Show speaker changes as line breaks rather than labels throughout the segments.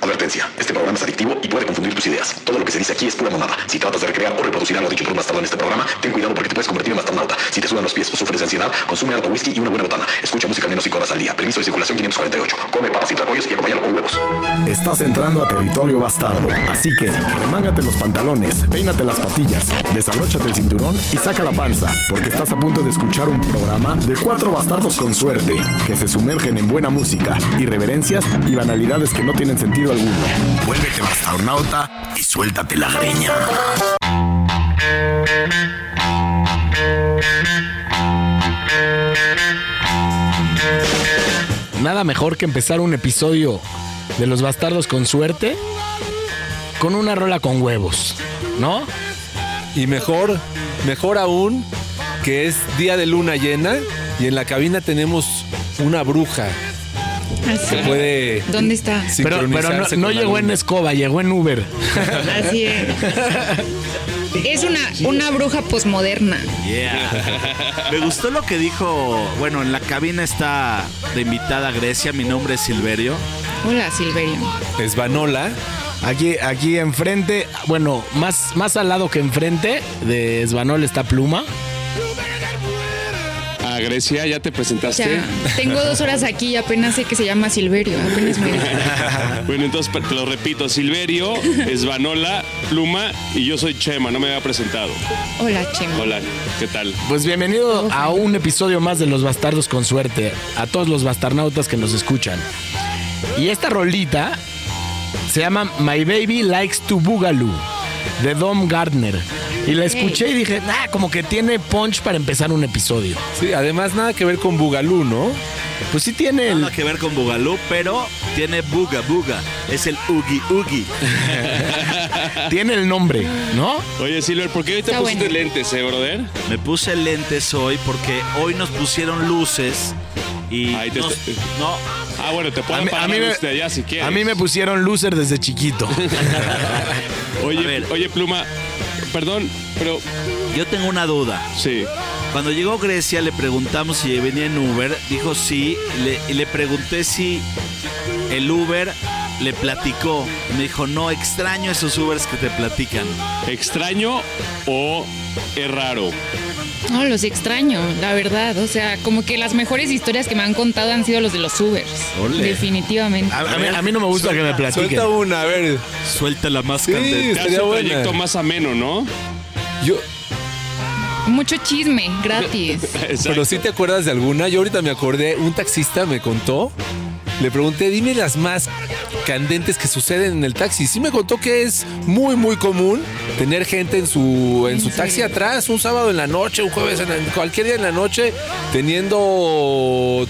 Advertencia, este programa es adictivo y puede confundir tus ideas. Todo lo que se dice aquí es pura monada. Si tratas de recrear o reproducir algo dicho por un bastardo en este programa, ten cuidado porque te puedes convertir en bastarnauta. Si te sudan los pies o sufres de ansiedad, consume harto whisky y una buena botana. Escucha música menos 5 horas al día. Permiso de circulación 548. Come papas y tlacoyos y acompáñalo con huevos.
Estás entrando a territorio bastardo. Así que, remángate los pantalones, peínate las patillas, desabróchate el cinturón y saca la panza, porque estás a punto de escuchar un programa de cuatro bastardos con suerte, que se sumergen en buena música, irreverencias y banalidades que no tienen sentido alguno. Vuélvete bastarnauta y suéltate la greña.
Nada mejor que empezar un episodio de Los Bastardos con suerte con una rola con huevos, ¿no?
Y mejor, mejor aún, que es día de luna llena y en la cabina tenemos una bruja
Así.
que puede
¿Dónde está?
Pero, pero no, no llegó en escoba, llegó en Uber.
Así es. Es una, una bruja posmoderna.
Yeah. Me gustó lo que dijo. Bueno, en la cabina está de invitada Grecia. Mi nombre es Silverio.
Hola, Silverio.
Es Vanola.
Aquí, aquí enfrente, bueno, más, más al lado que enfrente de Esbanol está Pluma.
A Grecia, ¿ya te presentaste?
Ya, tengo dos horas aquí y apenas sé que se llama Silverio. Apenas me
Bueno, entonces te lo repito, Silverio, Esvanola, Pluma y yo soy Chema, no me había presentado.
Hola, Chema.
Hola, ¿qué tal?
Pues bienvenido a un episodio más de Los Bastardos con Suerte, a todos los bastarnautas que nos escuchan. Y esta rolita se llama My Baby Likes to Boogaloo, de Dom Gardner. Y la escuché y dije, ah, como que tiene punch para empezar un episodio.
Sí, además nada que ver con Bugalú, ¿no?
Pues sí tiene el...
Nada que ver con Bugalú, pero tiene Buga Buga. Es el Ugi Ugi.
tiene el nombre, ¿no?
Oye, Silver, ¿por qué hoy te
Está
pusiste
bueno.
lentes, eh, brother?
Me puse lentes hoy porque hoy nos pusieron luces y
Ahí te-
nos- no,
Ah, bueno, te
a mí
la
me,
luz de allá si quieres.
a mí me pusieron loser desde chiquito.
Oye,
ver.
oye, Pluma, perdón, pero
yo tengo una duda.
sí.
Cuando llegó Grecia le preguntamos si venía en Uber, dijo sí, le, y le pregunté si el Uber le platicó. Me dijo, no, extraño esos Ubers que te platican.
¿Extraño o es raro?
No, los extraño, la verdad. O sea, como que las mejores historias que me han contado han sido los de los Ubers.
Ole.
Definitivamente.
A, a mí, a mí no me gusta que me platiquen.
Suelta una, a ver.
Suelta la más
Sí,
candente.
Te hace un
buena.
trayecto más ameno, ¿no?
Yo,
Mucho chisme, gratis.
Pero sí te acuerdas de alguna. Yo ahorita me acordé, un taxista me contó. Le pregunté, dime las más candentes que suceden en el taxi. Sí me contó que es muy, muy común tener gente en su, en su taxi atrás, un sábado en la noche, un jueves, en la- cualquier día en la noche, teniendo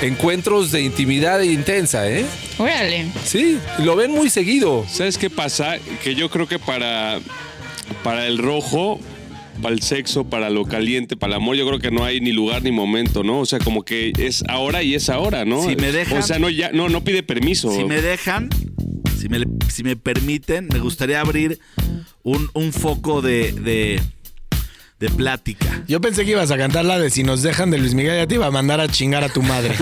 encuentros de intimidad intensa, ¿eh?
Órale.
Sí, lo ven muy seguido.
¿Sabes qué pasa? Que yo creo que para, para el rojo, para el sexo, para lo caliente, para el amor, yo creo que no hay ni lugar ni momento, ¿no? O sea, como que es ahora y es ahora, ¿no?
Si me dejan-
O sea, no, ya, no, no pide permiso.
Si me dejan, si me, si me permiten, me gustaría abrir un, un foco de, de, de plática.
Yo pensé que ibas a cantar la de Si nos dejan de Luis Miguel, ya te iba a mandar a chingar a tu madre.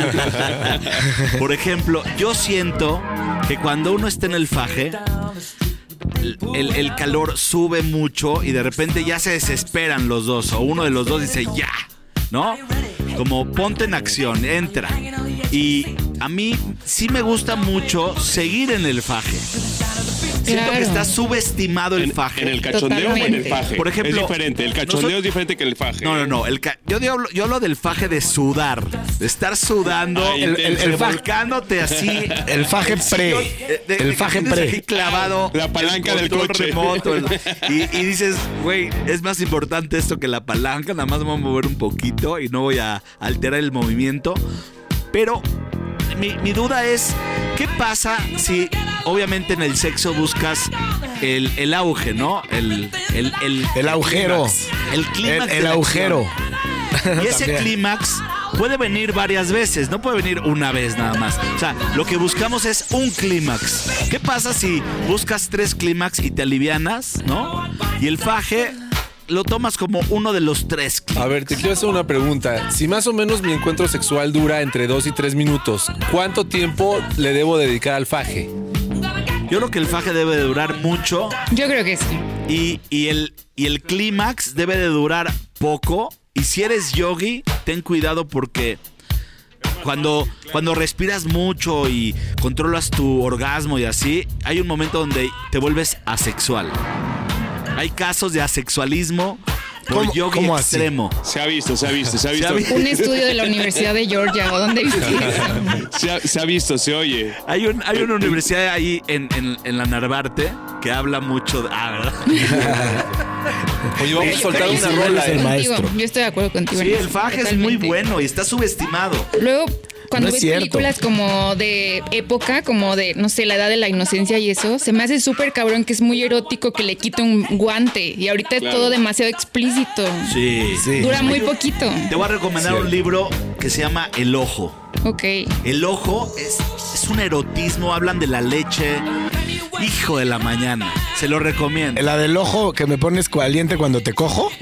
Por ejemplo, yo siento que cuando uno está en el faje, el, el calor sube mucho y de repente ya se desesperan los dos, o uno de los dos dice ya, ¿no? Como ponte en acción, entra. Y a mí sí me gusta mucho seguir en el faje. Siento
Claro.
que está subestimado el
en,
faje.
en el cachondeo o en el faje.
Por ejemplo,
es diferente. El cachondeo
nosotros-
es diferente que el faje.
No, no, no. El ca- yo, digo- yo hablo del faje de sudar. De estar sudando, el,
intenso.
el, volcándote así.
El faje pre.
sillón, eh, de-
El faje pre.
aquí clavado.
La palanca
el
del coche.
remoto, el- y, y dices, güey, es más importante esto que la palanca. Nada más me voy a mover un poquito y no voy a alterar el movimiento. Pero mi, mi duda es, ¿qué pasa si obviamente en el sexo buscas el, el auge, ¿no? El, el, el,
El agujero.
clímax. El clímax.
El, el agujero.
Y ese clímax puede venir varias veces, no puede venir una vez nada más. O sea, lo que buscamos es un clímax. ¿Qué pasa si buscas tres clímax y te alivianas, no? Y el faje lo tomas como uno de los tres.
A ver, te quiero hacer una pregunta. Si más o menos mi encuentro sexual dura entre dos y tres minutos, ¿cuánto tiempo le debo dedicar al faje?
Yo creo que el faje debe de durar mucho
Yo creo que sí.
y, y el, y el clímax debe de durar poco. Y si eres yogi, ten cuidado porque cuando, cuando respiras mucho y controlas tu orgasmo y así, hay un momento donde te vuelves asexual. Hay casos de asexualismo por
¿Cómo-
yogi
cómo así?
extremo.
Se ha visto, se ha visto, se ha
Se
visto.
ha.
Un estudio de la Universidad de Georgia, ¿o dónde viste eso?
Se ha, se ha visto, se oye.
Hay, un, hay una universidad ahí en, en- en la Narvarte que habla mucho de... Ah, ¿verdad?
Oye, vamos a soltar una rola.
el
¿eh?
maestro.
contigo, Yo estoy de acuerdo contigo.
Sí, el faje es muy bueno y está subestimado.
Luego, cuando
No es
ves películas como de época, como de, no sé, la edad de la inocencia y eso, se me hace súper cabrón que es muy erótico que le quite un guante. Y ahorita es todo demasiado explícito.
Sí.
Sí.
Dura muy poquito.
Te voy a recomendar un libro que se llama El Ojo.
Ok.
El ojo es, es un erotismo, hablan de la leche. Hijo de la mañana. Se lo recomiendo.
La del ojo que me pones caliente cuando te cojo.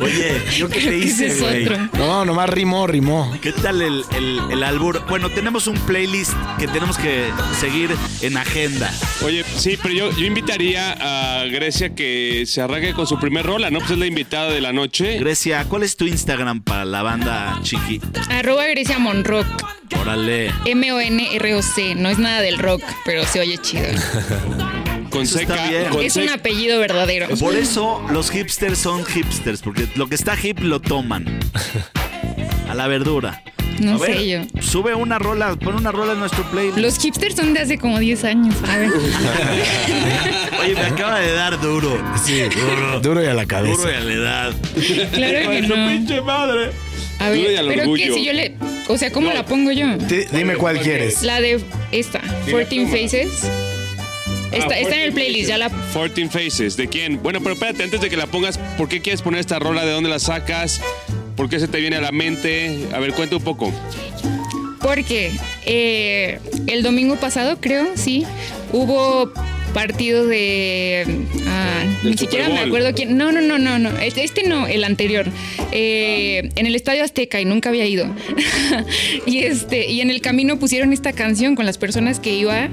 Oye, ¿yo qué te
Ese
hice,
es
güey?
otro.
No, nomás rimó, rimó.
¿Qué tal el, el, el albur? Bueno, tenemos un playlist que tenemos que seguir en agenda.
Oye, sí, pero yo, yo invitaría a Grecia que se arranque con su primer rola, ¿no? Pues es la invitada de la noche.
Grecia, ¿cuál es tu Instagram para la banda chiqui?
Arroba Grecia Monrock.
Órale.
M-O-N-R-O-C. No es nada del rock, pero se oye chido.
Con seca.
bien.
Con
Es un apellido verdadero.
Por eso los hipsters son hipsters, porque lo que está hip lo toman. A la verdura.
No
A ver,
sé yo.
Sube una rola, pon una rola en nuestro playlist.
Los hipsters son de hace como 10 años. A ver.
Oye, me acaba de dar duro.
Sí, duro y a la cabeza.
Duro y a la edad.
Claro que no.
pinche madre.
A ver,
al
pero
orgullo.
que si yo le. O sea, ¿cómo
No.
la pongo yo?
Di- dime cuál quieres.
La de esta, 14 Faces. Está,
Ah,
está en
14
el playlist, ya la.
14 Faces. ¿De quién? Bueno, pero espérate, antes de que la pongas, ¿por qué quieres poner esta rola? ¿De dónde la sacas? ¿Por qué se te viene a la mente? A ver, cuenta un poco.
Porque eh, el domingo pasado, creo, sí, hubo partido de. ah, ni siquiera me acuerdo quién. No, no, no, no, no. Este, este no, el anterior. Eh, en el Estadio Azteca y nunca había ido. y este, y en el camino pusieron esta canción con las personas que iba.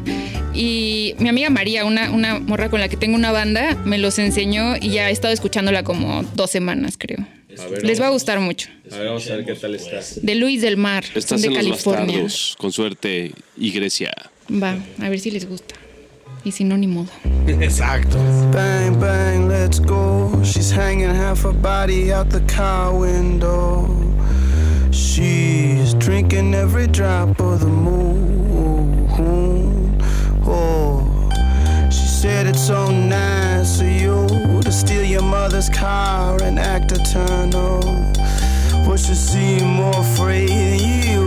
Y mi amiga María, una, una morra con la que tengo una banda, me los enseñó y ya he estado escuchándola como dos semanas, creo. Les va a gustar mucho.
A ver, vamos a ver qué tal está.
De Luis del Mar,
Estás
de
en los
California.
bastardos, con suerte, y Grecia.
Va, a ver si les gusta. Y si no, ni modo.
Exacto.
Bang, bang, let's go. She's hanging half her body out the car window. She's drinking every drop of the moon. Oh, she said it's so nice of you to steal your mother's car and act eternal. But you seem more afraid than you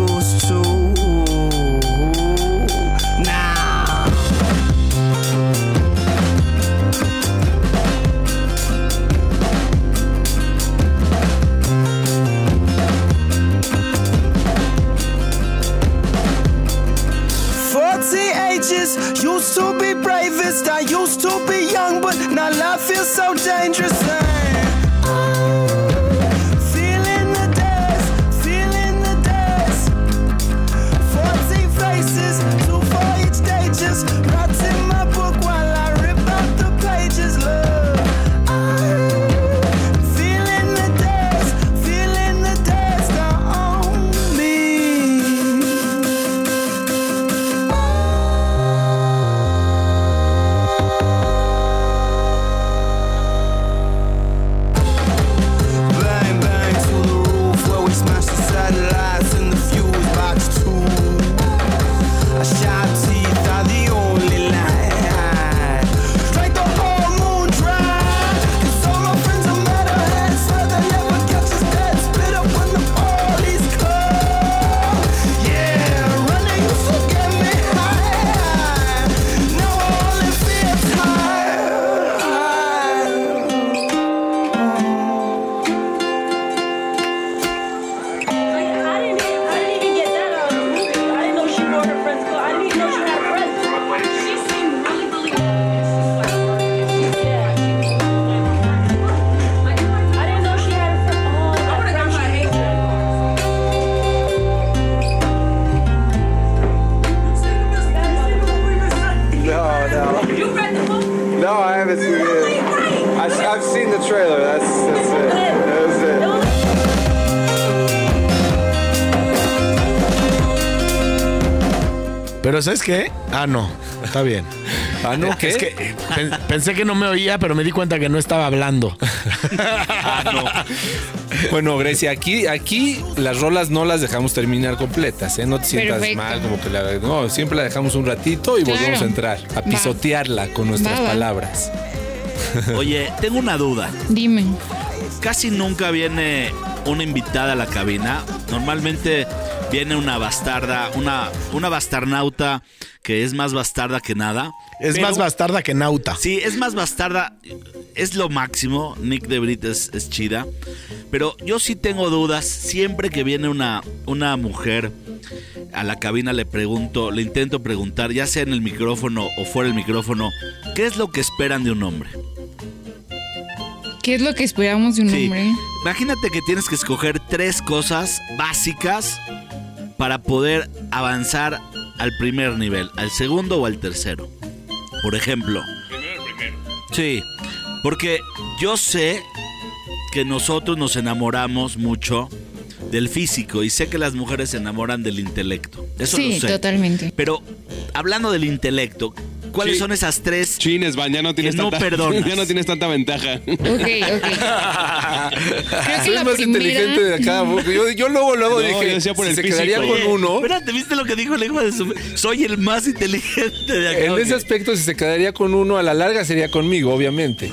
Used to be bravest. I used to be young, but now life feels so dangerous.
Pero ¿sabes qué? Ah, no. Está bien.
Ah, no, ¿qué?
Es que eh, pen- pensé que no me oía, pero me di cuenta que no estaba hablando.
Bueno, Grecia, aquí, aquí las rolas no las dejamos terminar completas, ¿eh? No te sientas
Perfecto.
mal, como que la. No, siempre la dejamos un ratito y
Claro.
volvemos a entrar, a
Va.
pisotearla con nuestras palabras.
Oye, tengo una duda.
Dime.
Casi nunca viene una invitada a la cabina. Normalmente viene una bastarda, una, una bastarnauta que es más bastarda que nada.
Es
Pero-
más bastarda que nauta.
Sí, es más bastarda. Es lo máximo. Nick de Brit es, es chida. Pero yo sí tengo dudas. Siempre que viene una, una mujer a la cabina le pregunto, le intento preguntar, ya sea en el micrófono o fuera del micrófono, ¿qué es lo que esperan de un hombre?
¿Qué es lo que esperamos de un
Sí.
hombre?
Imagínate que tienes que escoger tres cosas básicas para poder avanzar al primer nivel, al segundo o al tercero. Por ejemplo. Sí, porque yo sé que nosotros nos enamoramos mucho del físico y sé que las mujeres se enamoran del intelecto. Eso
sí,
lo sé.
totalmente.
Pero hablando del intelecto, ¿cuáles
Sí.
son esas tres?
Chines, Van, ya no tienes
no
tanta,
perdonas.
ya no tienes tanta ventaja.
Ok, ok. Creo que
Soy
la
más
primera...
inteligente de acá. Yo, yo luego, luego
No,
dije,
yo decía por
si
el
se
físico.
quedaría con uno.
Espérate, ¿viste lo que dijo el hijo de su... Soy el más inteligente de acá.
En ese aspecto, si se quedaría con uno, a la larga sería conmigo, obviamente.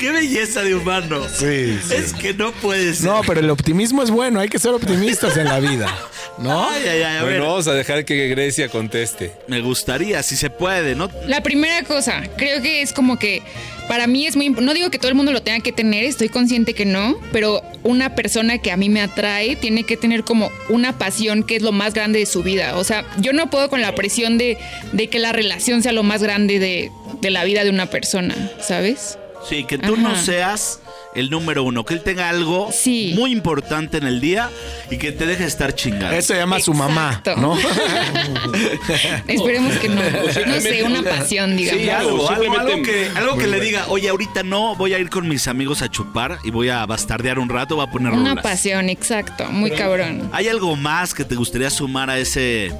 Qué belleza de humano.
Sí, sí.
Es que no puede ser.
No, pero el optimismo es bueno, hay que ser optimistas en la vida. ¿No?
Ay, ay, ay, a ver.
Bueno, vamos a dejar que Grecia conteste.
Me gustaría, si se puede, ¿no?
La primera cosa, creo que es como que para mí es muy no digo que todo el mundo lo tenga que tener, estoy consciente que no, pero una persona que a mí me atrae tiene que tener como una pasión que es lo más grande de su vida. O sea, yo no puedo con la presión de, de que la relación sea lo más grande de, de la vida de una persona, ¿sabes?
Sí, que tú no seas el número uno, que él tenga algo
Sí.
muy importante en el día y que te deje estar chingando.
Eso se llama su mamá. ¿no?
Esperemos que no. No sé, una pasión, digamos.
Sí, algo, algo, algo que, algo que le diga, oye, ahorita no, voy a ir con mis amigos a chupar y voy a bastardear un rato, voy a poner
Una pasión, exacto, muy cabrón.
¿Hay algo más que te gustaría sumar a ese,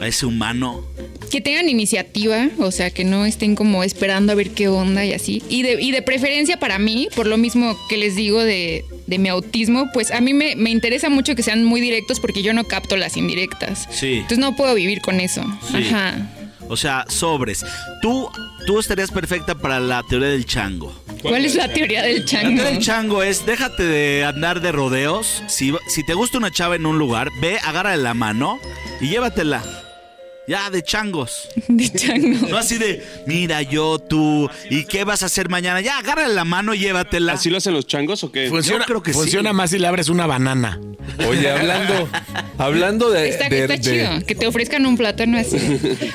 a ese humano?
Que tengan iniciativa, o sea, que no estén como esperando a ver qué onda y así. Y de, y de preferencia para mí, por lo mismo que les digo de, de mi autismo, pues a mí me, me interesa mucho que sean muy directos porque yo no capto las indirectas.
Sí.
Entonces no puedo vivir con eso.
Sí.
Ajá.
O sea, sobres. Tú, tú estarías perfecta para la teoría del chango.
¿Cuál es la teoría del
La
chango?
teoría del chango es, déjate de andar de rodeos. Si, si te gusta una chava en un lugar, ve, agárrale la mano y llévatela. Ya, de changos.
De chango.
No así de, mira, yo, tú, ¿y qué vas a hacer mañana? Ya, agárrale la mano y llévatela.
¿Así lo hacen los changos o qué?
Funciona,
creo que sí.
funciona más si le abres una banana.
Oye, hablando, hablando de,
Está,
de-
está
de-
chido, que te ofrezcan un plátano así.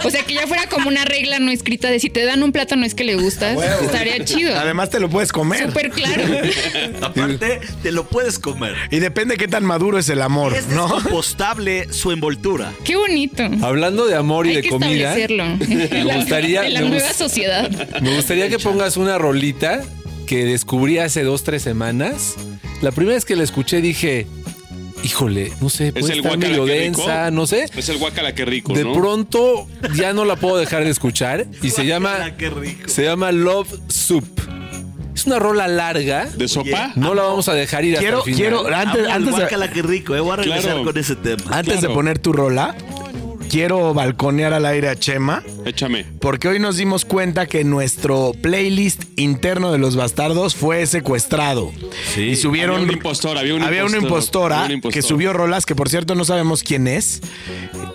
O sea, que ya fuera como una regla no escrita de si te dan un plátano es que le gustas. Estaría chido.
Además te lo puedes comer.
Súper claro.
Aparte, te lo puedes comer.
Y depende qué tan maduro es el amor,
Es
¿no?
descompostable su envoltura.
Qué bonito.
hablando de amor y
Hay
de
que
comida,
establecerlo. La-
gustaría-
En la
me
nueva
gust-
sociedad.
me gustaría que pongas una rolita que descubrí hace dos, tres semanas. La primera vez que la escuché dije, híjole, no sé,
¿Es
puede
el
estar medio
rico?
no sé.
Es el guacala que rico,
De
¿no?
pronto ya no la puedo dejar de escuchar y se llama se llama Love Soup. Es una rola larga.
¿De sopa?
No la vamos a dejar ir hasta
Quiero,
el final.
quiero, antes, antes, de,
rico, eh. Voy a regresar
Claro.
con ese tema.
antes de poner tu rola, quiero balconear al aire a Chema.
Échame.
Porque hoy nos dimos cuenta que nuestro playlist interno de los bastardos fue secuestrado.
Sí.
Y subieron.
Había un impostor, había un
había una
impostor,
impostora
había un impostor.
que subió rolas que, por cierto, no sabemos quién es.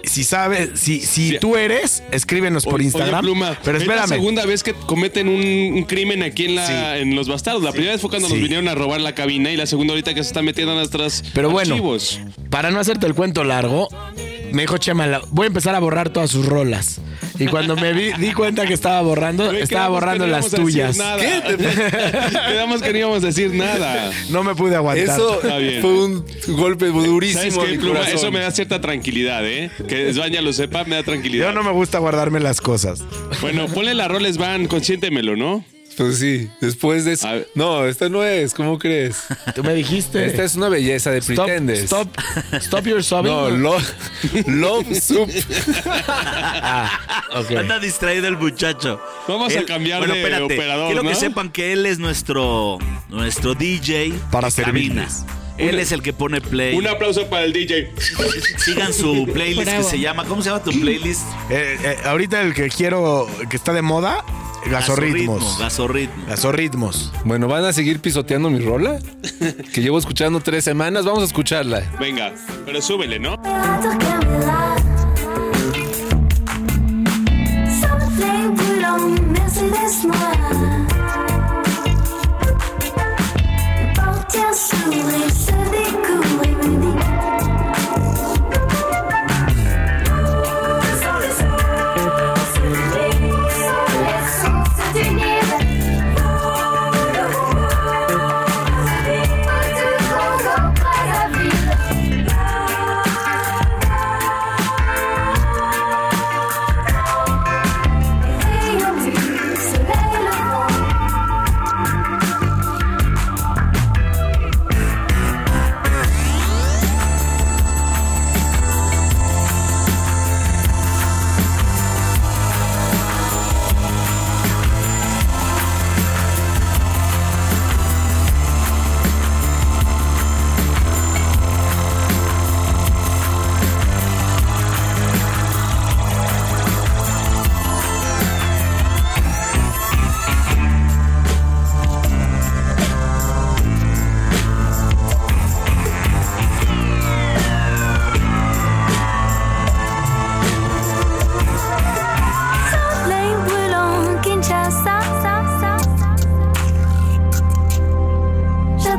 Si sabes, si, si
Sí.
tú eres, escríbenos por
Oye,
Instagram.
Pluma,
pero
es la
espérame.
segunda vez que cometen un, un crimen aquí en, la,
Sí.
en Los Bastardos. La primera vez fue cuando nos vinieron a robar la cabina y la segunda ahorita que se están metiendo en nuestras
Pero bueno,
archivos.
para no hacerte el cuento largo, me dijo Chema, la- voy a empezar a borrar todas sus rolas. Y cuando me vi, di cuenta que estaba borrando,
Güey,
estaba
quedamos que
borrando
no
las
íbamos a decir
tuyas.
nada. Quedamos que no íbamos a decir nada.
No me pude aguantar.
Eso
Está bien.
fue un golpe
¿Sabes
durísimo a
qué,
mi
Pluma?
corazón.
Eso me da cierta tranquilidad, ¿eh? Que Svanya lo sepa, me da tranquilidad.
Yo no me gusta guardarme las cosas.
Bueno, ponle la roles van, consiéntemelo, ¿no?
Pues sí, después de eso. No, esta no es, ¿cómo crees?
Tú me dijiste.
Esta es una belleza de
Stop,
pretendes.
stop, stop your sobbing.
No, love, love soup.
Ah.
Anda distraído el muchacho.
Vamos a cambiar de operador,
Quiero
¿no?
que sepan que él es nuestro, nuestro DJ
Para
de. Él es el que pone play.
Un aplauso para el DJ.
Sigan su playlist
Bravo.
que se llama. ¿Cómo se llama tu playlist?
Eh, eh, ahorita el que quiero, que está de moda, gasorritmos.
Gasorritmo.
Gasorritmos.
Bueno, ¿van a seguir pisoteando mi rola? Que llevo escuchando tres semanas. Vamos a escucharla.
Venga, pero súbele, ¿no?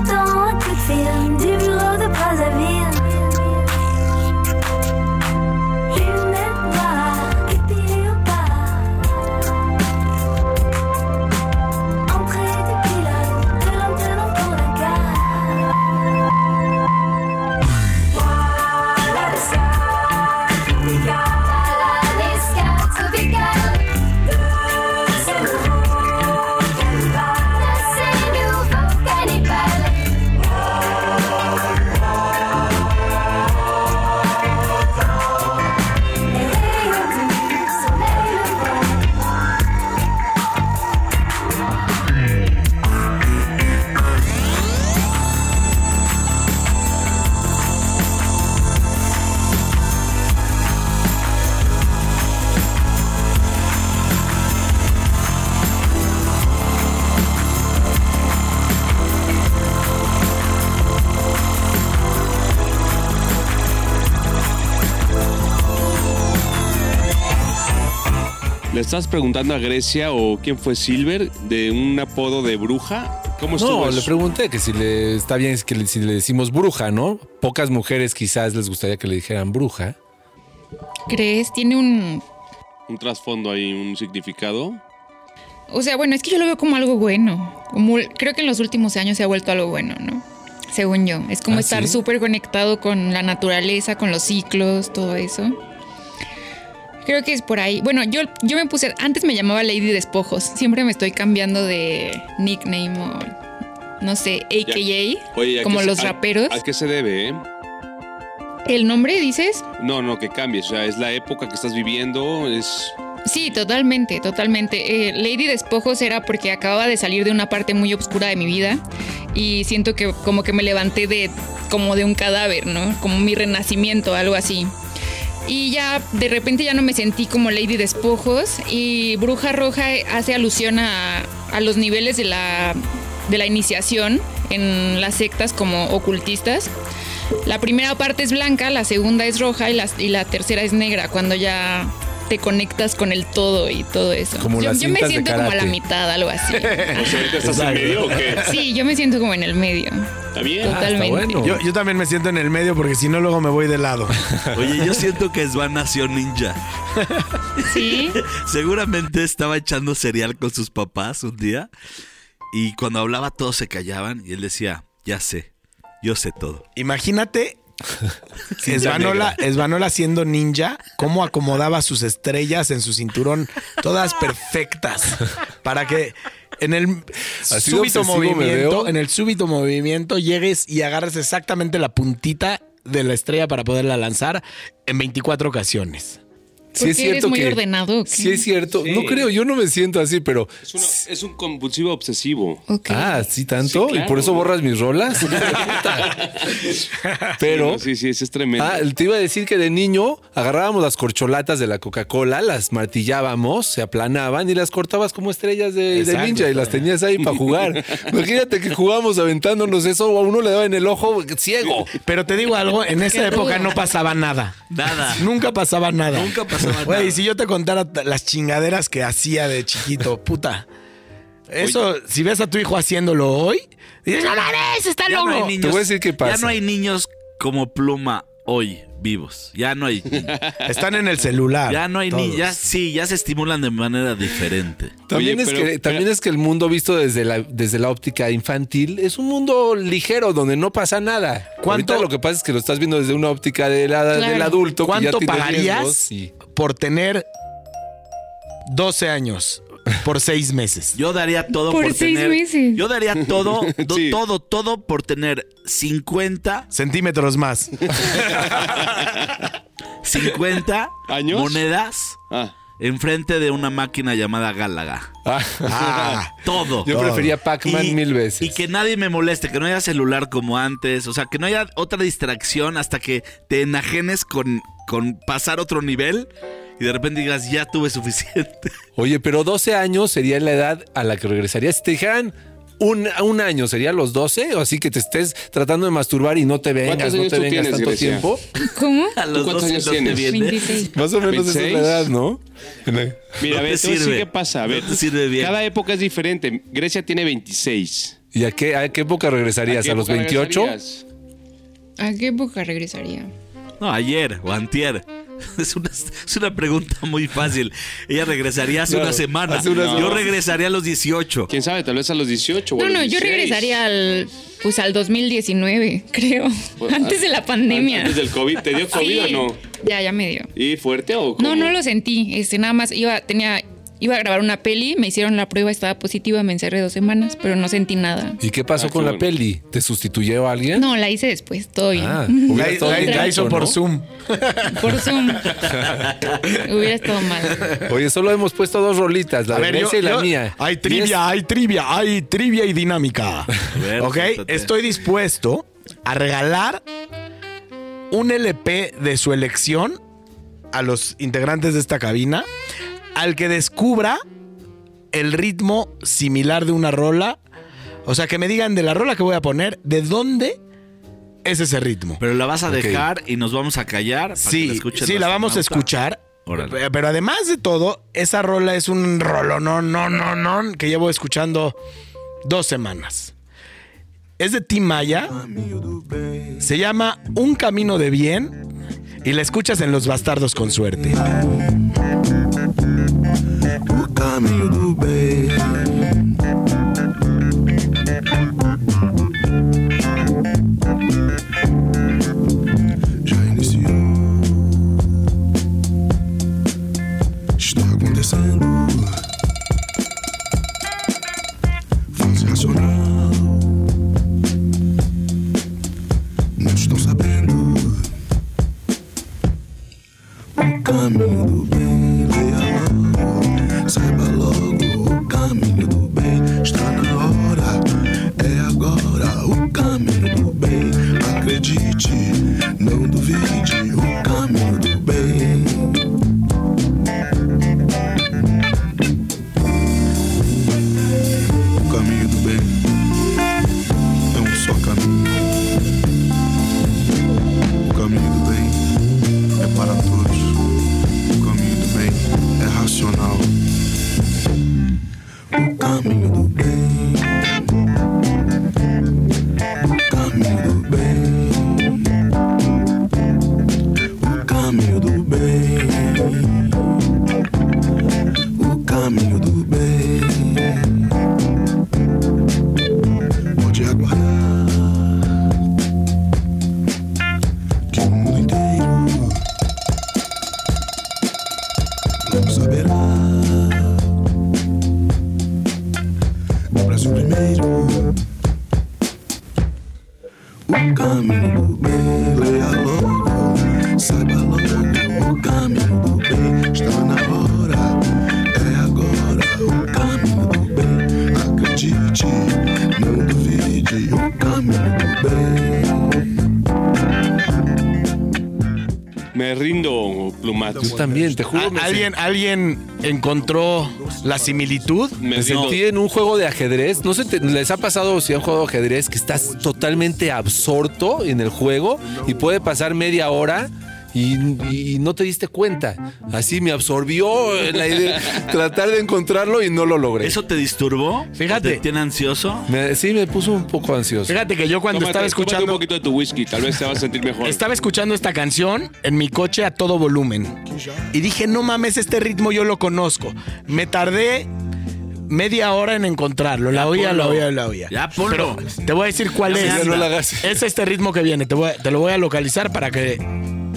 temps que you feel? du bureau de Brazzaville.
Estás preguntando a Grecia o quién fue Silver de un apodo de bruja? ¿Cómo estuvo
No,
eso?
le pregunté que si le está bien que le- si le decimos bruja, ¿no? Pocas mujeres quizás les gustaría que le dijeran bruja.
¿Crees? Tiene un...
Un trasfondo ahí, un significado.
O sea, bueno, es que yo lo veo como algo bueno. Como, creo que en los últimos años se ha vuelto algo bueno, ¿no? Según yo. Es como
¿Ah,
estar
sí?
súper conectado con la naturaleza, con los ciclos, todo eso. Creo que es por ahí. Bueno, yo, yo me puse. Antes me llamaba Lady Despojos. Siempre me estoy cambiando de nickname o. No sé, AKA.
Oye, ¿a qué
como
se-
los
a-
raperos.
¿A qué se debe, eh?
¿El nombre dices?
No, no, que cambies. O sea, es la época que estás viviendo, es...
Sí, totalmente, totalmente. Eh, Lady Despojos era porque acababa de salir de una parte muy oscura de mi vida y siento que como que me levanté de como de un cadáver, ¿no? Como mi renacimiento, algo así. Y ya de repente ya no me sentí como Lady Despojos y Bruja Roja hace alusión a, a los niveles de la, de la iniciación en las sectas como ocultistas. La primera parte es blanca, la segunda es roja y la, y la tercera es negra, cuando ya te conectas con el todo y todo eso.
Como
yo, me siento como a la mitad, algo así.
O sea, ¿ahorita estás en medio o qué?
Sí, yo me siento como en el medio.
¿Está bien?
Totalmente.
bueno.
Yo, yo también me siento en el medio porque si no, luego me voy de lado.
Oye, yo siento que Svan nació ninja.
Sí.
Seguramente estaba echando cereal con sus papás un día y cuando hablaba todos se callaban y él decía, ya sé, yo sé todo.
Imagínate Esvanola, Esvanola siendo ninja, cómo acomodaba sus estrellas en su cinturón, todas perfectas, para que en el
Así
súbito movimiento, en el súbito movimiento llegues y agarres exactamente la puntita de la estrella para poderla lanzar en 24 ocasiones.
Sí es
Porque eres
cierto
muy
que
ordenado, ¿o qué?
Sí es cierto. No creo, yo no me siento así, pero
Es, un compulsivo obsesivo.
Ah, sí tanto
Sí, claro.
y por eso borras mis rolas. pero
Sí, sí, sí, es tremendo.
Ah, te iba a decir que de niño agarrábamos las corcholatas de la Coca-Cola, las martillábamos, se aplanaban y las cortabas como estrellas de, ninja y las tenías ahí para jugar. Imagínate que jugábamos aventándonos eso, o a uno le daba en el ojo ciego.
Pero te digo algo, en esa época no pasaba nada.
Nada.
Nunca pasaba nada.
Nunca pasaba
Güey,
nada.
si yo te contara las chingaderas que hacía de chiquito, puta. Eso, si ves a tu hijo haciéndolo hoy, dices, no mames, está
Ya no hay
loco.
niños,
Te voy a decir qué
Ya
pasa.
no hay niños como pluma hoy vivos. Ya no hay.
Están en el celular.
Ya no hay
todos.
niños. Ya sí, ya se estimulan de manera diferente.
También,
Oye,
es,
pero-
que,
pero-
también es que el mundo visto desde la, desde la óptica infantil es un mundo ligero donde no pasa nada.
¿Cuánto-
Ahorita lo que pasa es que lo estás viendo desde una óptica de la-
Claro.
del adulto. que ya
¿Cuánto pagarías
riesgos
por tener 12 años por 6 meses?
Yo daría todo por,
Por seis
tener.
meses.
Yo daría todo, do-
Sí.
todo, todo por tener 50,
Centímetros más.
50
¿Años?
monedas
Ah,
enfrente de una máquina llamada Gálaga.
Ah.
Ah,
Todo.
Yo prefería Pac-Man mil veces.
Y que nadie me moleste, que no haya celular como antes, o sea, que no haya otra distracción hasta que te enajenes con, con pasar otro nivel y de repente digas, ya tuve suficiente.
Oye, pero 12 años sería la edad a la que regresarías. Si te dijeran un, un año, ¿sería los 12? O así que te estés tratando de masturbar y no te vengas,
¿Cuántos
no
años
te
tú
vengas
tienes,
tanto
Grecia?
tiempo.
¿Cómo?
A los
cuántos
12
años
te
tienes?
viene.
26.
Más o menos esa es la
26.
edad, ¿no?
mira,
No
a ver,
te
te a
sirve.
qué pasa. A ver,
No te sirve bien.
cada época es diferente. Grecia tiene 26.
¿Y a qué, a qué época regresarías? ¿A,
qué
los
época
28?
regresarías?
¿A qué época regresaría?
No, ayer o antier. Es una, es una pregunta muy fácil. Ella regresaría hace
Claro,
una semana.
hace una
Yo regresaría a los 18.
¿Quién sabe? Tal vez a los 18 o a
No,
los
no, yo
16.
regresaría al, pues al 2019, creo.
Pues,
Antes de la pandemia.
Antes del COVID. ¿Te dio COVID
Sí.
o no?
Ya, ya me dio.
¿Y fuerte o cómo?
No, no lo sentí. Este, nada más iba, tenía, iba a grabar una peli, me hicieron la prueba, estaba positiva, me encerré dos semanas, pero no sentí nada.
¿Y qué pasó
Ah,
con
qué
la peli? ¿Te sustituyó alguien?
No, la hice después, todo bien.
Ah,
La,
bien
hizo por
¿no?
Zoom.
Por Zoom. Hubiera estado mal.
Oye, solo hemos puesto dos rolitas, la
A
de y la
yo-
mía.
Hay trivia, hay trivia, hay trivia y dinámica.
ver,
ok, estoy dispuesto a regalar un LP de su elección a los integrantes de esta cabina al que descubra el ritmo similar de una rola. O sea, que me digan de la rola que voy a poner, ¿de dónde es ese ritmo?
Pero la vas a dejar y nos vamos a callar. para que
Sí,
escuchen
sí, la vamos a escuchar.
Órale.
Pe- Pero además de todo, esa rola es un rolo, no, no, no, no, que llevo escuchando dos semanas. Es de Tim Maya. Se llama Un Camino de Bien. Y la escuchas en Los Bastardos con Suerte.
O caminho do bem.
También, te juro. me
¿A- ¿Alguien, ¿Alguien encontró la similitud?
Me
sentí en un juego de ajedrez. No sé, te- ¿les ha pasado si han jugado ajedrez que estás totalmente absorto en el juego y puede pasar media hora y, y no te diste cuenta? Así me absorbió la idea tratar de encontrarlo y no lo logré.
¿Eso te disturbó?
Fíjate.
¿Te tiene ansioso?
Me- sí, me puso un poco ansioso.
Fíjate que yo cuando
Tómate-
estaba escuchando...
un poquito de tu whisky, tal vez te vas a sentir mejor.
Estaba escuchando esta canción en mi coche a todo volumen. Y dije, no mames, este ritmo yo lo conozco. Me tardé media hora en encontrarlo. La oía, la oía, la oía.
Ya ponlo.
Pero te voy a decir cuál
Ya
es.
me anda.
no la hagas.
Es este ritmo que viene. Te, voy a- te lo voy a localizar para que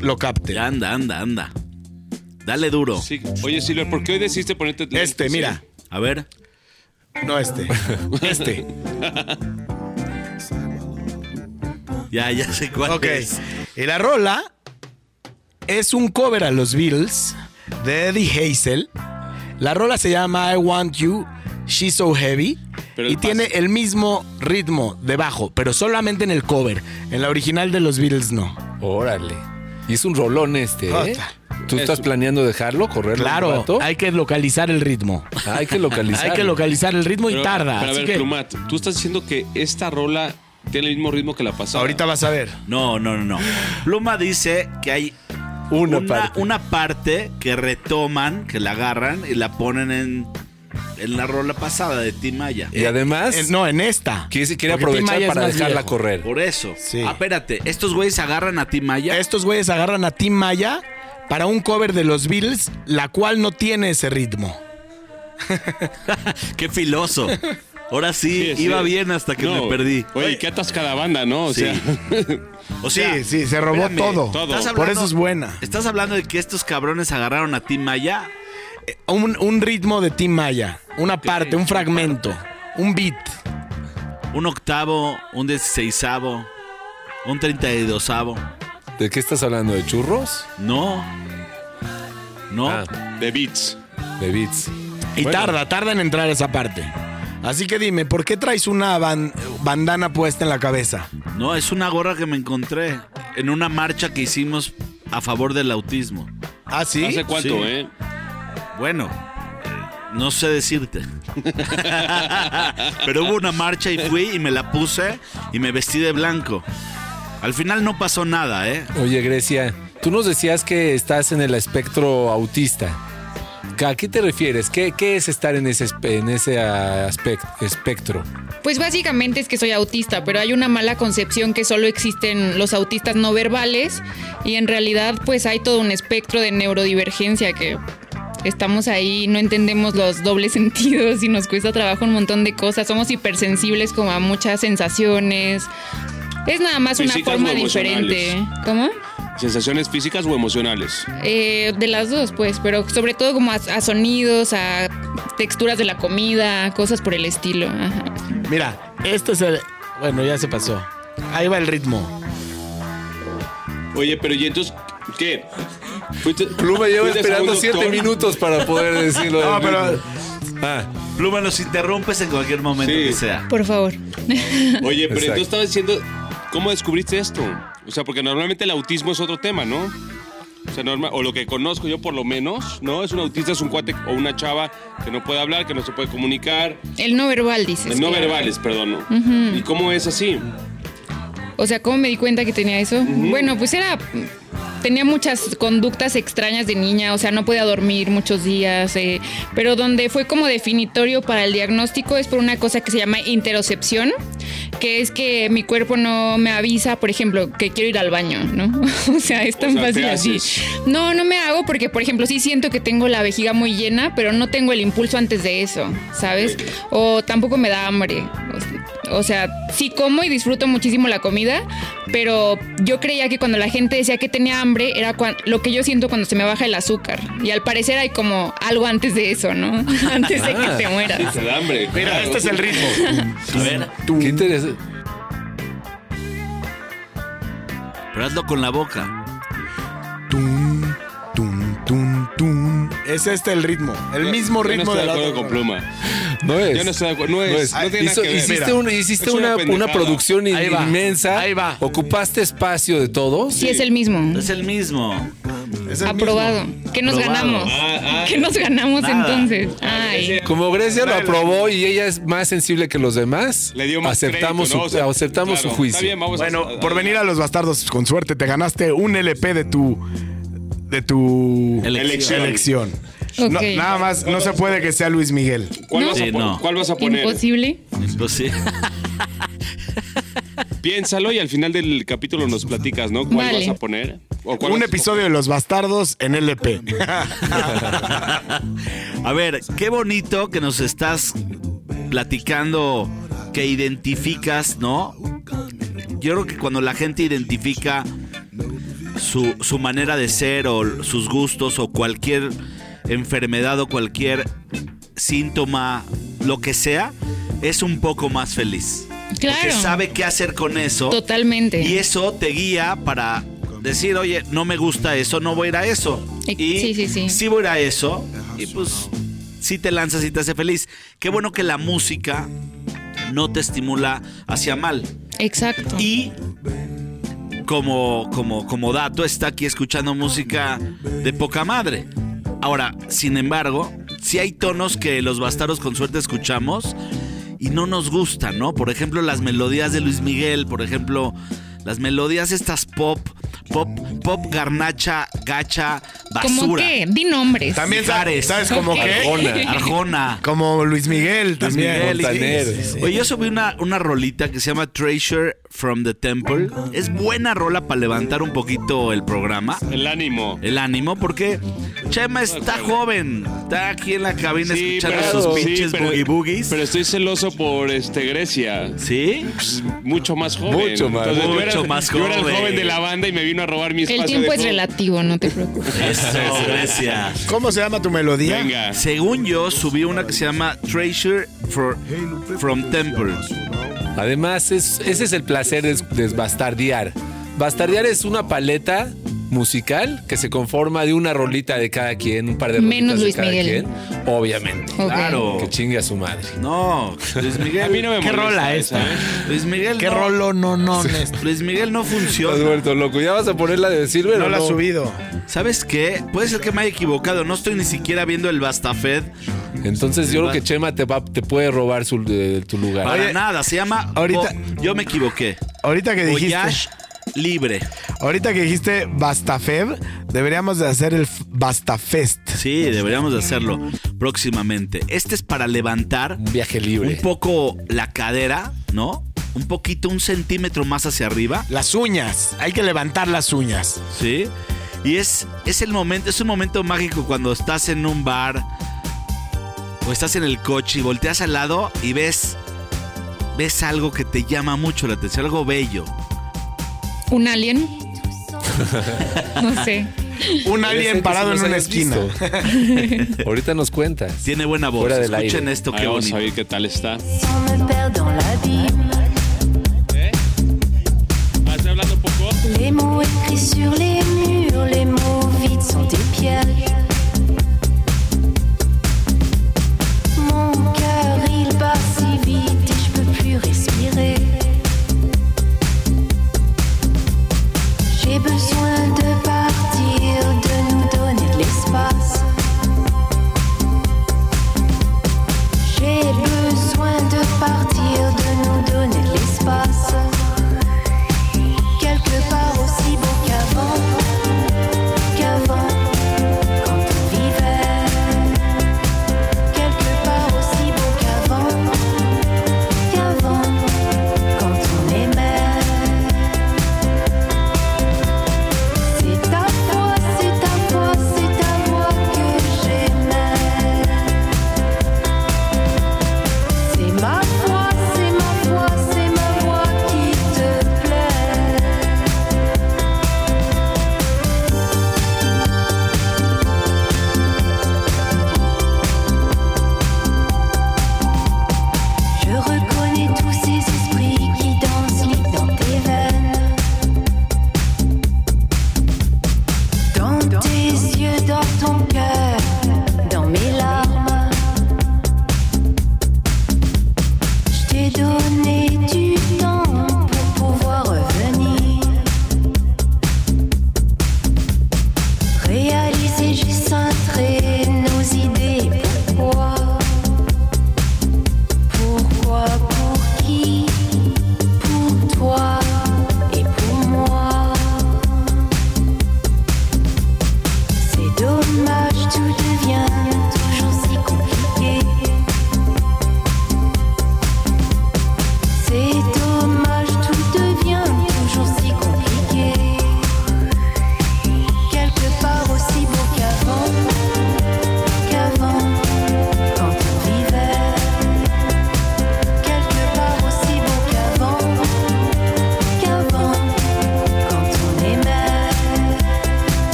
lo capte.
Ya anda, anda, anda. Dale duro.
Sí. Oye, Silver, ¿por qué hoy decidiste ponerte lentes,
Este, mira.
A ver.
No este. Este.
Ya, ya sé cuál
Ok.
es.
Y la rola es un cover a los Beatles de Eddie Hazel. La rola se llama I Want You, She's So Heavy.
Pero el
y tiene el mismo ritmo de bajo, pero solamente en el cover. En la original de los Beatles no.
Órale. Y es un rolón este, ¿eh? ¿Tú estás planeando dejarlo, correrlo un
Claro,
rato?
hay que localizar el ritmo.
Hay que localizar.
Hay que localizar el ritmo y
Pero-
tarda.
Pero a
así
ver,
que
Plumat, tú estás diciendo que esta rola tiene el mismo ritmo que la pasada.
ahorita vas a ver.
No, no, no, no. Pluma dice que hay
Una
una,
parte.
una parte que retoman, que la agarran y la ponen en, en la rola pasada de Timaya.
Y además,
Eh, no, en esta.
quiere, quiere
Tim
aprovechar
Maya
para dejarla
viejo.
correr.
Por eso.
Sí.
Ah, espérate. Estos güeyes agarran a Timaya.
Estos güeyes agarran a Tim Maya para un cover de los Beatles, la cual no tiene ese ritmo.
Qué filoso. Ahora sí,
Sí, sí.
iba bien hasta que
No,
me perdí.
Oye, qué atascada banda, ¿no? O
Sí.
sea,
O sea,
sí, sí, se robó
espérame,
todo.
todo.
¿estás
Por eso es buena.
¿Estás hablando de que estos cabrones agarraron a Timaya?
Un, un ritmo de Tim Maya, una parte, un fragmento, un beat.
Un octavo, un dieciséisavo, un treinta y dosavo.
¿De qué estás hablando? ¿De churros?
No. No.
Ah,
de beats.
de beats.
Y
Bueno.
tarda, tarda en entrar esa parte. Así que dime, ¿por qué traes una ban- bandana puesta en la cabeza?
No, es una gorra que me encontré en una marcha que hicimos a favor del autismo.
¿Ah, sí?
¿Hace cuánto,
Sí.
eh?
Bueno, no sé decirte. Pero hubo una marcha y fui y me la puse y me vestí de blanco. Al final no pasó nada, ¿eh?
Oye, Grecia, tú nos decías que estás en el espectro autista. ¿A qué te refieres? ¿Qué, qué es estar en ese, en ese aspect- espectro?
Pues básicamente es que soy autista, pero hay una mala concepción que solo existen los autistas no verbales y en realidad pues hay todo un espectro de neurodivergencia que estamos ahí, no entendemos los dobles sentidos y nos cuesta trabajo un montón de cosas, somos hipersensibles como a muchas sensaciones. Es nada más una forma diferente. ¿Cómo?
¿Sensaciones físicas o emocionales?
Eh, de las dos, pues, pero sobre todo como a, a sonidos, a texturas de la comida, cosas por el estilo. Ajá.
Mira, este es el... Bueno, ya se pasó. Ahí va el ritmo.
Oye, pero ¿y entonces qué? Fuiste-
Pluma lleva esperando siete minutos para poder decirlo.
No, pero-.
Ah,
Pluma, nos interrumpes en cualquier momento
Sí.
que sea.
Por favor.
Oye, pero
Exacto.
entonces estabas diciendo, ¿cómo descubriste esto? O sea, porque normalmente el autismo es otro tema, ¿no? O sea, normal, o lo que conozco yo por lo menos, ¿no? Es un autista, es un cuate o una chava que no puede hablar, que no se puede comunicar.
El no verbal, dices.
no
claro.
verbales, perdón. ¿no? ¿Y cómo es así?
O sea, ¿cómo me di cuenta que tenía eso? Bueno, pues era. Tenía muchas conductas extrañas de niña, o sea, no podía dormir muchos días, eh, pero donde fue como definitorio para el diagnóstico es por una cosa que se llama interocepción, que es que mi cuerpo no me avisa, por ejemplo, que quiero ir al baño, ¿no? o sea, es tan
sea,
fácil así. No, no me hago porque, por ejemplo, sí siento que tengo la vejiga muy llena, pero no tengo el impulso antes de eso, ¿sabes? O tampoco me da hambre. O, O sea, sí como y disfruto muchísimo la comida, pero yo creía que cuando la gente decía que tenía hambre era lo que yo siento cuando se me baja el azúcar. Y al parecer hay como algo antes de eso, ¿no? antes de que
Ah.
te mueras.
Te da hambre.
Mira,
claro.
este es el ritmo.
A ver,
Qué interesante.
pero hazlo con la boca.
Es este el ritmo. El mismo
Yo no
ritmo
estoy
de
de
la
acuerdo
otra
con. Pluma.
No es.
Yo no estoy de acuerdo. No es. No tiene
Hizo-
nada que ver.
hiciste un- una, producción
Ahí va,
inmensa.
ahí va.
Ocupaste espacio de todos.
Sí, es el mismo.
Es el mismo.
Es el
Aprobado. ¿Qué nos
Aprobado.
ganamos?
Ah, ah.
¿Qué nos ganamos
Nada.
entonces? Ay.
Como Grecia lo aprobó y ella es más sensible que los demás,
Le dio más
aceptamos,
crédito, ¿no?
su,
O sea,
aceptamos
claro,
su juicio.
Está bien, vamos
Bueno,
a,
por venir a los bastardos con suerte, te ganaste un LP de tu. De tu
Elección.
elección. No, nada más, no se puede que sea Luis Miguel.
¿Cuál,
No.
vas a
Sí, no.
¿Cuál vas a poner?
Imposible.
Sí.
Piénsalo y al final del capítulo nos platicas, ¿no? ¿Cuál
Vale.
vas a poner? ¿O cuál
Un episodio de los bastardos en LP.
A ver, qué bonito que nos estás platicando que identificas, ¿no? Yo creo que cuando la gente identifica su, su manera de ser o sus gustos o cualquier enfermedad o cualquier síntoma, lo que sea, es un poco más feliz. Porque
Claro.
sabe qué hacer con eso.
Totalmente.
Y eso te guía para decir, oye, no me gusta eso, no voy a ir a eso. Y
sí, sí, sí.
voy a ir a eso. Y pues sí te lanzas y te hace feliz. Qué bueno que la música no te estimula hacia mal.
Exacto.
Y como, como, como dato, está aquí escuchando música de poca madre. Ahora, sin embargo, si hay tonos que los bastardos con suerte escuchamos y no nos gustan, ¿no? Por ejemplo, las melodías de Luis Miguel, por ejemplo, las melodías estas pop, pop, pop garnacha, gacha,
¿Cómo
basura.
qué? Di nombres.
También
Mijares.
sabes, ¿sabes como qué?
Arjona.
Arjona.
Como Luis Miguel
Luis
también.
Miguel y-
Montaner.
Sí, sí, sí.
Oye, yo subí una, una rolita que se llama Treasure from the Temple. Es buena rola para levantar un poquito el programa,
El ánimo.
el ánimo, porque Chema está joven. Está aquí en la cabina
Sí,
escuchando
pero-
sus
sí,
pinches
pero-
boogie boogies.
Pero estoy celoso por este Grecia.
¿Sí?
Mucho más joven.
Mucho más.
Mucho
era,
más
Yo era el
joven.
joven de la banda y me vino a robar mi espacio.
El tiempo
de
es relativo, no te preocupes.
Eso, Grecia.
¿Cómo se llama tu melodía?
Venga.
Según yo, subí una que se llama Treasure for- from Temple.
Además, es- ese es el placer de, de bastardear. Bastardear es una paleta musical que se conforma de una rolita de cada quien, un par de rolitas
Menos
de
Luis
cada
Miguel.
quien. Obviamente.
Claro.
Que chingue a su madre.
No, Luis Miguel.
A mí no me
¿Qué
molesta
rola
esa? ¿eh?
Luis Miguel.
¿Qué
no.
rolo no, no, Néstor?
Luis Miguel no funciona.
vuelto loco. ¿Ya vas a ponerla de Silver
No
o
la
no?
has subido.
¿Sabes qué? Puede ser que me haya equivocado. No estoy ni siquiera viendo el Bastafed.
Entonces yo creo que Chema te, va, te puede robar su, de- tu lugar.
Para
Oye,
nada. Se llama.
ahorita-
yo me equivoqué.
Ahorita que dijiste,
Voyage libre.
ahorita que dijiste Bastafeb, deberíamos de hacer el Bastafest.
Sí, deberíamos de hacerlo próximamente. Este es para levantar
Un viaje libre.
un poco la cadera, ¿no? Un poquito, un centímetro más hacia arriba.
Las uñas, hay que levantar las uñas.
¿sí? Y es, es el momento, es un momento mágico cuando estás en un bar o estás en el coche y volteas al lado y ves, ves algo que te llama mucho la atención, algo bello.
¿Un alien? No sé.
Un alien parado en una esquina.
Ahorita nos cuentas.
Tiene buena voz.
Fuera del
Escuchen
aire.
esto,
Ahí
qué
vamos
bonito.
a ver qué tal está. ¿Estoy hablando poco?
Les mots écrits sur les murs, les mots vides sont des pièges. Mon cœur il bat si vite et je peux plus respirer. J'ai besoin de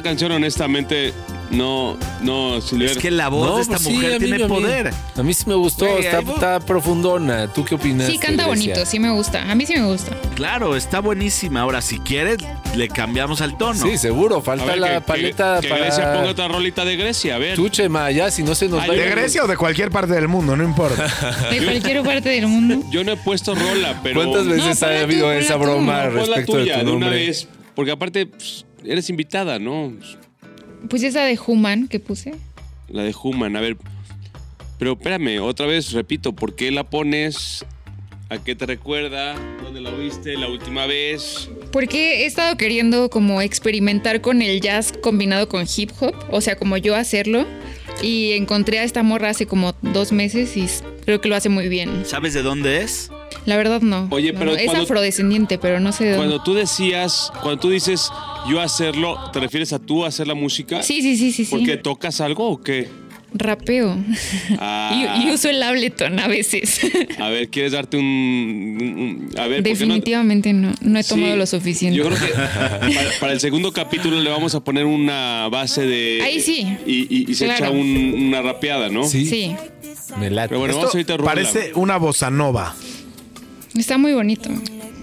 Esta canción, honestamente, no, no,
Es que la voz de esta
pues sí,
mujer
mí-
tiene
a mí-
poder.
A mí sí me gustó, está, está profundona. ¿Tú qué opinas?
Sí, canta bonito, sí me gusta. A mí sí me gusta.
Claro, está buenísima. Ahora, si quieres, le cambiamos al tono.
Sí, seguro. Falta
ver,
la
que- que-
paleta
que,
para...
Grecia ponga otra rolita de Grecia, a ver.
Tú, Chema, ya, si no se nos
Ay,
va a
yo-
ir-
¿De Grecia o de cualquier parte del mundo? No importa.
De cualquier parte del mundo.
Yo no he puesto rola, pero.
¿Cuántas veces
No,
ha
tú,
habido esa broma respecto de tu
de una
nombre?
vez. Porque aparte, pues, eres invitada, ¿no?
Pues esa de Human que puse.
La de Human, a ver. Pero espérame, otra vez repito, ¿por qué la pones? ¿A qué te recuerda? ¿Dónde la oíste la última vez?
Porque he estado queriendo como experimentar con el jazz combinado con hip hop, o sea, como yo hacerlo. Y encontré a esta morra hace como dos meses y creo que lo hace muy bien.
¿Sabes de dónde es?
La verdad no.
Oye,
No,
pero
no, es
cuando-
afrodescendiente, pero no sé de dónde.
Cuando tú decías, cuando tú dices yo hacerlo, ¿te refieres a tú hacer la música?
Sí, sí, sí, sí, sí.
¿Por qué tocas algo o qué?
Rapeo.
Ah.
Y, y uso el Ableton a veces.
A ver, ¿quieres darte un, un- un- a ver, ¿por qué no-
Definitivamente no, no he tomado
Sí,
lo suficiente.
Yo creo que para, para el segundo capítulo le vamos a poner una base de.
Ahí sí.
Y, y- y se
Claro.
echa un- una rapeada, ¿no?
Sí,
Sí,
me late.
Pero bueno,
Esto
vamos ahorita a
parece una bossa nova.
está muy bonito.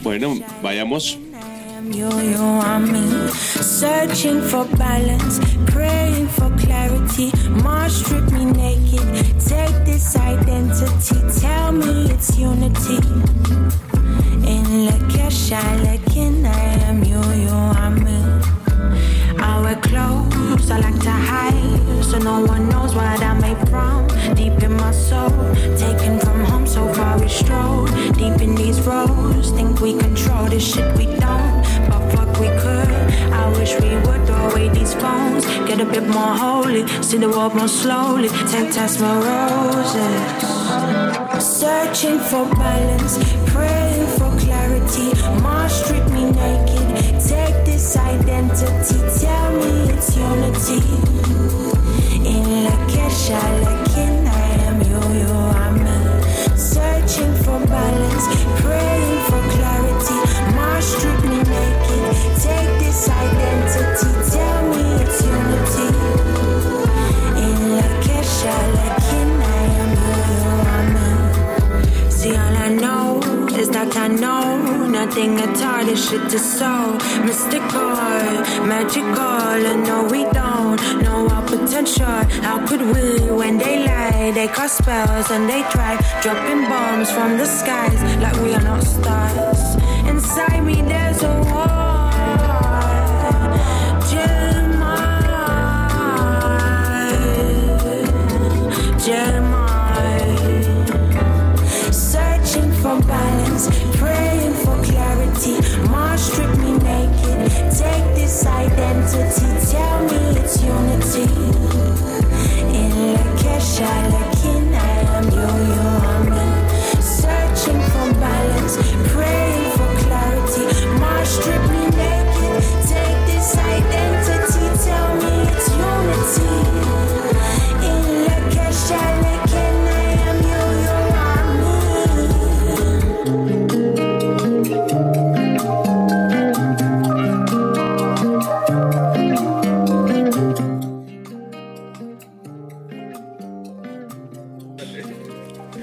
Bueno, vayamos.
You, you, I'm me. Searching for balance, praying for clarity. Mars strip me naked. Take this identity, tell me it's unity. In Lakesh, Lekin, I am you, you, I'm me. I wear clothes I like to hide, so no one knows what I'm made from. Deep in my soul, home, so far we strolled. Deep in these roads, think we control this shit we don't, but fuck we could. I wish we would throw away these phones, get a bit more holy, see the world more slowly. Take test my roses. Searching for balance, praying for clarity. Mars strip me naked. Take this identity, tell me it's unity. Nothing at all. This shit is so mystical, magical, and no, we don't know our potential. How could we, when they lie, they cast spells and they try dropping bombs from the skies like we are not stars? Inside me, there's a war. Jeremiah, Jeremiah. wish I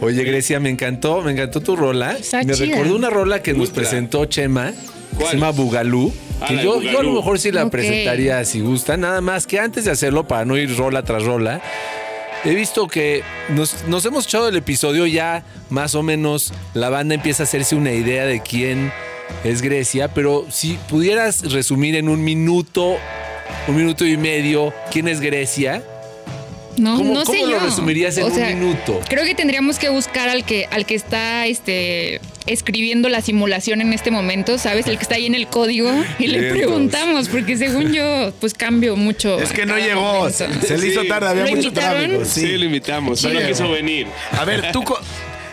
Oye, Grecia, me encantó, me encantó tu rola.
Está
me
chida.
recordó una rola que nos
Ultra.
presentó Chema, que
¿Cuál?
se llama Bugalú.
Ah,
Que yo, yo a lo mejor sí la
Ok.
presentaría si gusta, nada más que antes de hacerlo, para no ir rola tras rola, he visto que nos, nos hemos echado el episodio ya más o menos la banda empieza a hacerse una idea de quién es Grecia, pero si pudieras resumir en un minuto, un minuto y medio, quién es Grecia,
No,
¿cómo,
no sé
cómo lo
yo.
resumirías en
O sea,
un minuto?
Creo que tendríamos que buscar al que, al que está este, escribiendo la simulación en este momento, ¿sabes? El que está ahí en el código y le preguntamos, porque según yo, pues cambio mucho.
Es que no llegó.
momento.
Se le hizo
Sí.
tarde, había
¿Lo
mucho
invitaron?
tráfico.
Sí,
Sí.
lo invitamos. Solo
Sí.
quiso venir.
A ver, tú.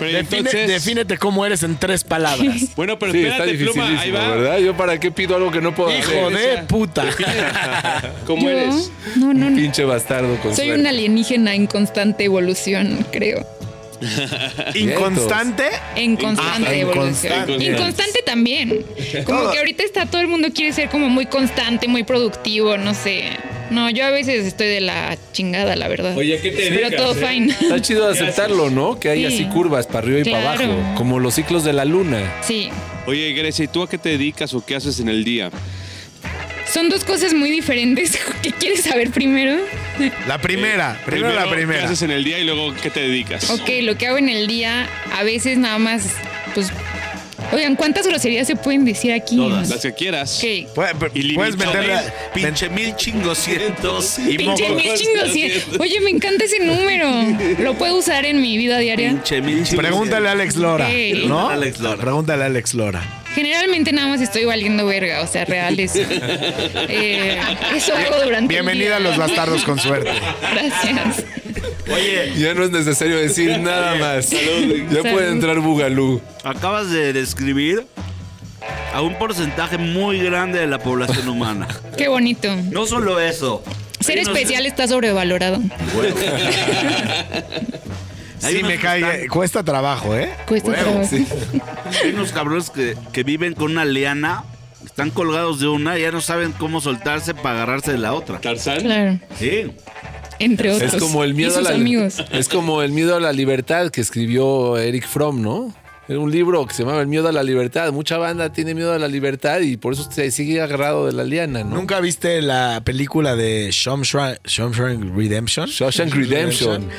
Pero
define-
entonces-
defínete cómo eres en tres palabras.
Bueno, pero
Sí, está
espérate, Pluma, ahí
dificilísimo,
va.
¿verdad? Yo para qué pido algo que no puedo
Hijo
hacer.
de puta.
¿Cómo
Yo,
eres?
no, no, no.
Pinche bastardo con
Soy
suerte.
un alienígena en constante evolución, creo.
Inconstante.
En constante
Ah,
evolución.
inconstante.
Inconstante también. Como que ahorita está todo el mundo quiere ser como muy constante, muy productivo, no sé. No, yo a veces estoy de la chingada, la verdad.
Oye, ¿a qué te
Pero
dedicas,
todo
eh?
fine.
Está chido aceptarlo, ¿no? Que hay
Sí.
así curvas para arriba y para
Claro.
abajo, como los ciclos de la luna.
Sí.
Oye, Grecia, ¿y tú a qué te dedicas o qué haces en el día?
Son dos cosas muy diferentes. ¿Qué quieres saber primero?
La primera. primero, la
¿Qué
primera.
haces en el día y luego qué te dedicas?
Ok, lo que hago en el día, a veces nada más, pues. Oigan, ¿cuántas groserías se pueden decir aquí?
Todas.
Las que quieras.
Ok.
Puedes, puedes meterla.
Pinche mil chingocientos.
Y
Pinche mil chingos. sí. Oye, me encanta ese número. Lo puedo usar en mi vida diaria.
Pinche mil chingocientos.
Pregúntale a Alex Lora. ¿No?
Alex Lora.
Pregúntale a Alex Lora.
Generalmente nada más estoy valiendo verga, o sea, real es. eh, eso hago durante el
Bienvenida
día.
a los bastardos con suerte.
Gracias.
Oye,
Ya no es necesario decir nada más. Ya
Salud.
puede entrar Bugalú.
acabas de describir a un porcentaje muy grande de la población humana.
Qué bonito.
No solo eso.
Ser especial está sobrevalorado.
Sí, me cae.
están-
Cuesta trabajo, ¿eh?
Cuesta trabajo.
Hay unos cabrones que, que viven con una liana, están colgados de una y ya no saben cómo soltarse para agarrarse de la otra.
¿Tarzán?
Claro.
Sí.
Entre otros.
Es como el miedo
y sus
a la
amigos.
Es como el miedo a la libertad que escribió Eric Fromm, ¿no? Era un libro que se llamaba El miedo a la libertad. Mucha banda tiene miedo a la libertad y por eso se sigue agarrado de la liana, ¿no?
¿Nunca viste la película de Shawshank Shawshank Redemption?
Shawshank Redemption.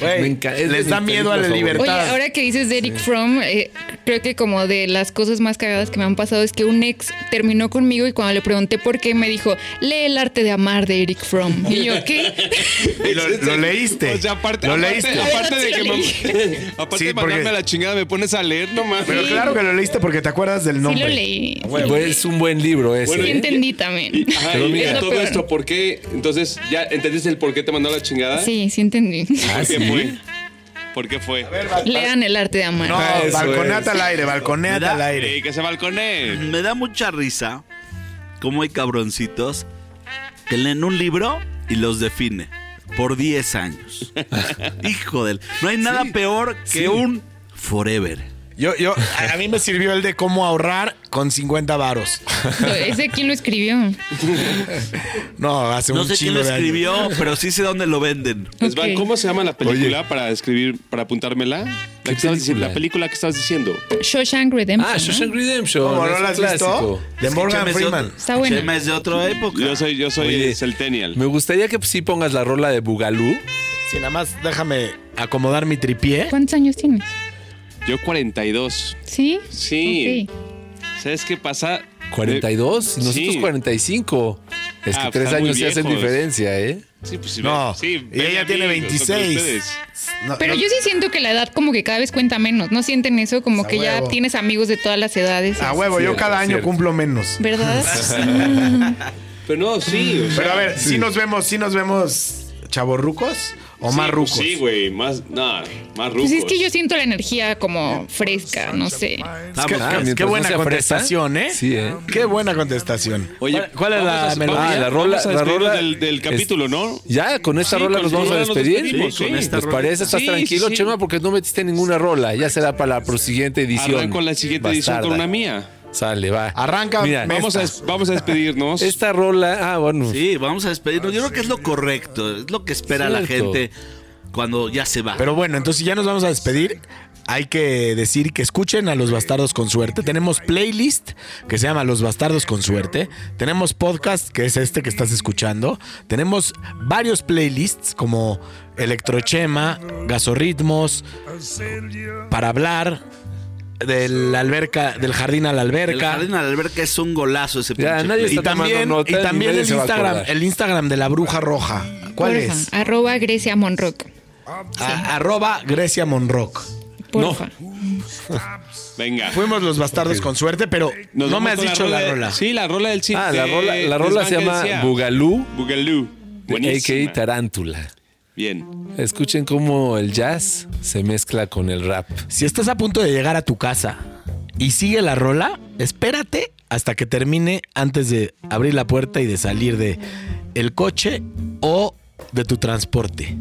Güey,
Me
les da miedo a la libertad.
Oye, ahora que dices de Eric Fromm, eh, creo que como de las cosas más cagadas que me han pasado es que un ex terminó conmigo y cuando le pregunté por qué me dijo, lee el arte de amar de Eric Fromm. Y yo, ¿qué?
Y lo, lo leíste.
O sea, aparte,
lo
aparte,
leíste.
aparte de
Sí,
que me, aparte
Sí,
de mandarme a la chingada, me pones a leer nomás.
Pero claro que lo leíste porque te acuerdas del
Sí
nombre.
lo leí.
Pues es un buen libro ese.
Bueno,
Sí
¿eh?
entendí también.
Ajá,
Pero mira.
Es
todo
peor.
esto, ¿por qué? Entonces, ¿ya entendiste el por qué te mandó a la chingada?
Sí, sí entendí.
Ah,
¿Por qué
¿sí?
Fue? ¿Por qué fue?
Lean el arte de amar.
No,
Eso
balconeata
es.
al aire, balconeata
¿Verdad?
al aire.
Que se balcone.
Me da mucha risa cómo hay cabroncitos que leen un libro y los define por 10 años. Hijo del. No hay nada peor que
Sí.
un forever.
Yo, yo, a mí me sirvió el de cómo ahorrar con 50 varos.
¿Ese quién lo escribió?
No, hace
No
un
sé quién lo
de años.
escribió, pero sí sé dónde lo venden.
Esban,
Ok.
¿Cómo se llama la película para escribir, para apuntármela? La, que estabas diciendo-
película?
la película que estabas diciendo.
Shawshank Redemption.
Ah,
¿no?
Shawshank Redemption.
¿Cómo no
un
has visto?
clásico.
De Morgan
es de
Freeman.
otro-
Está.
Chema es de otra época.
Yo soy, yo soy
Oye,
Centennial.
Me gustaría que sí pongas la rola de Bugalú.
Sí, nada más déjame acomodar mi tripié.
¿Cuántos años tienes?
Yo 42.
¿Sí?
Sí. ¿Sabes qué pasa?
42 y nosotros
Sí.
45. Es que
Ah,
tres años sí hacen diferencia, ¿eh?
Sí, pues sí.
No,
sí,
y ella tiene
amigos, son como
26.
ustedes.
No,
Pero
no-
yo sí siento que la edad como que cada vez cuenta menos. ¿No sienten eso? Como
A
que ya tienes amigos de todas las edades.
A huevo, yo cada año
cierto.
cumplo menos.
¿Verdad?
Pero no, sí. o sea,
Pero a ver, si nos vemos, si nos vemos chavorrucos o
sí,
más
pues
rucos.
Sí, güey, más, más rucos.
Pues es que yo siento la energía como fresca, no sé.
Es que-
Ah,
qué buena
no
contestación. ¿eh?
Sí, ¿eh?
Qué buena contestación.
Oye,
¿cuál, es la
a-
melodía?
Ah, la rola, la rola
del, del capítulo, ¿no?
Ya, con esta
Sí,
rola
con
nos vamos a
nos
despedir.
Sí, con
sí.
esta
¿Les
rola.
parece? ¿Estás
Sí,
tranquilo. Chema? Porque no metiste ninguna rola. Ya será para la siguiente edición.
Con la siguiente edición con una mía.
Sale, va.
Arranca,
Mira,
Vamos a, vamos a despedirnos.
esta rola. Ah, bueno.
Sí, vamos a despedirnos. Yo creo que es lo correcto, es lo que espera la gente. cuando ya se va.
Pero bueno, entonces ya nos vamos a despedir. Hay que decir que escuchen a Los Bastardos con Suerte. Tenemos playlist que se llama Los Bastardos con Suerte. Tenemos podcast que es este que estás escuchando. Tenemos varios playlists como Electrochema, Gasorritmos, Para Hablar, del alberca, del jardín a la
el
alberca.
jardín a la alberca es un golazo ese
Ya,
pinche
nadie.
Y
está tomando
también,
nota
y
y
también el Instagram, el Instagram de la bruja roja. ¿Cuál
Porfa,
es?
Arroba Grecia Monrock.
A- arroba Grecia Monrock.
Porfa.
Venga.
Fuimos los bastardos con suerte, pero
Nos
no me has dicho la
de-
rola.
Sí, la rola del cine.
Ah, la rola, la rola se llama Bugalú,
Bugalú.
A.k.a. Tarántula.
Bien.
Escuchen cómo el jazz se mezcla con el rap.
Si estás a punto de llegar a tu casa y sigue la rola, espérate hasta que termine antes de abrir la puerta y de salir de el coche o de tu transporte.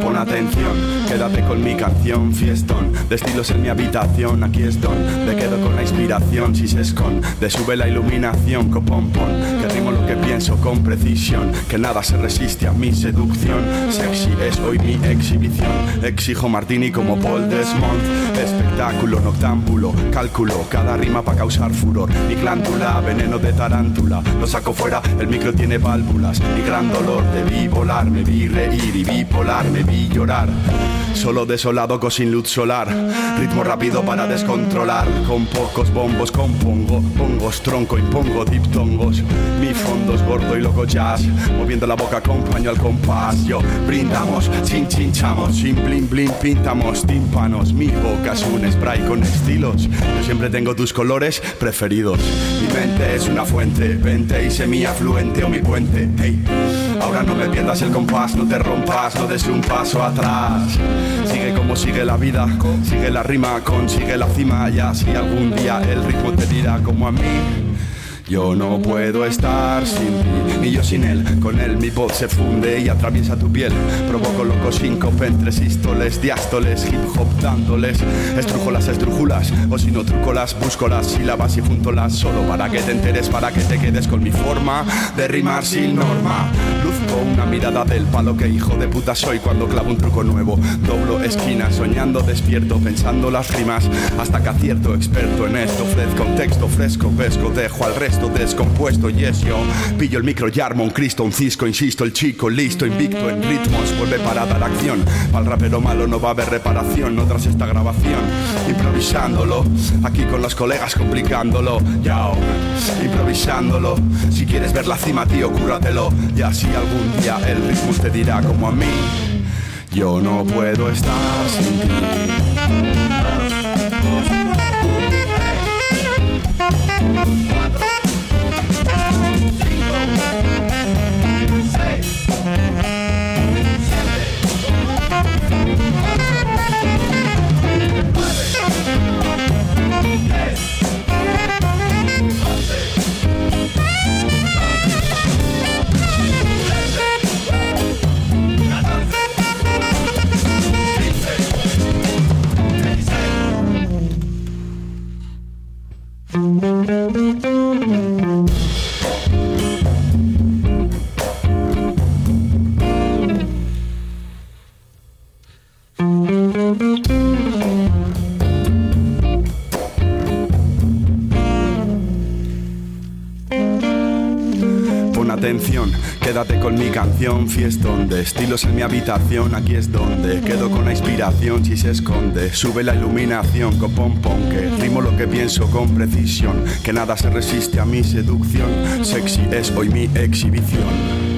Pon atención, quédate con mi canción, fiestón. De estilos en mi habitación, aquí es donde quedo con la inspiración. Si se esconde, sube la iluminación, copón, pon. Pienso con precisión. Que nada se resiste a mi seducción. Sexy es hoy mi exhibición. Exijo Martini como Paul Desmond. Espectáculo noctámbulo, cálculo. Cada rima para causar furor. Mi glándula, veneno de tarántula. Lo saco fuera, el micro tiene válvulas. Mi gran dolor, vi volar, me vi reír y bipolar, me vi llorar. Solo desolado con sin luz solar. Ritmo rápido para descontrolar. Con pocos bombos compongo. Pongos, tronco, impongo diptongos. Mi fondo es gordo y loco jazz. Moviendo la boca acompaño al compás. Yo brindamos, sin chinchamos, sin blin blin pintamos tímpanos. Mi boca es un spray con estilos. Yo siempre tengo tus colores preferidos. Mi mente es una fuente, vente y semi-afluente o mi puente. Hey, ahora no me pierdas el compás, no te rompas, no des un paso atrás. Sigue como sigue la vida, sigue la rima, consigue la cima. Y así algún día el ritmo te dirá como a mí. Yo no puedo estar sin ti, ni yo sin él. Con él mi voz se funde y atraviesa tu piel. Provoco locos síncope entre sístoles, diástoles, hip hop dándoles. Estrujo las estrujulas, o si no truco las, busco las sílabas y juntolas. Solo para que te enteres, para que te quedes con mi forma de rimar sin norma. Luzco una mirada del palo que hijo de puta soy cuando clavo un truco nuevo. Doblo esquinas, soñando despierto, pensando las rimas. Hasta que acierto, experto en esto. Ofrezco un texto fresco, pesco, dejo al resto descompuesto. Yes, yo pillo el micro y armo un Cristo, un cisco, insisto, el chico listo, invicto en ritmos. Vuelve para dar acción. Para el rapero malo no va a haber reparación, no tras esta grabación. Improvisándolo, aquí con los colegas complicándolo. Yao, improvisándolo. Si quieres ver la cima, tío, cúrratelo. Y así algún día el ritmo te dirá como a mí. Yo no puedo estar sin ti. Fiestón de estilos en mi habitación, aquí es donde quedo con la inspiración si se esconde, sube la iluminación, copón pon que rimo lo que pienso con precisión, que nada se resiste a mi seducción, sexy es hoy mi exhibición.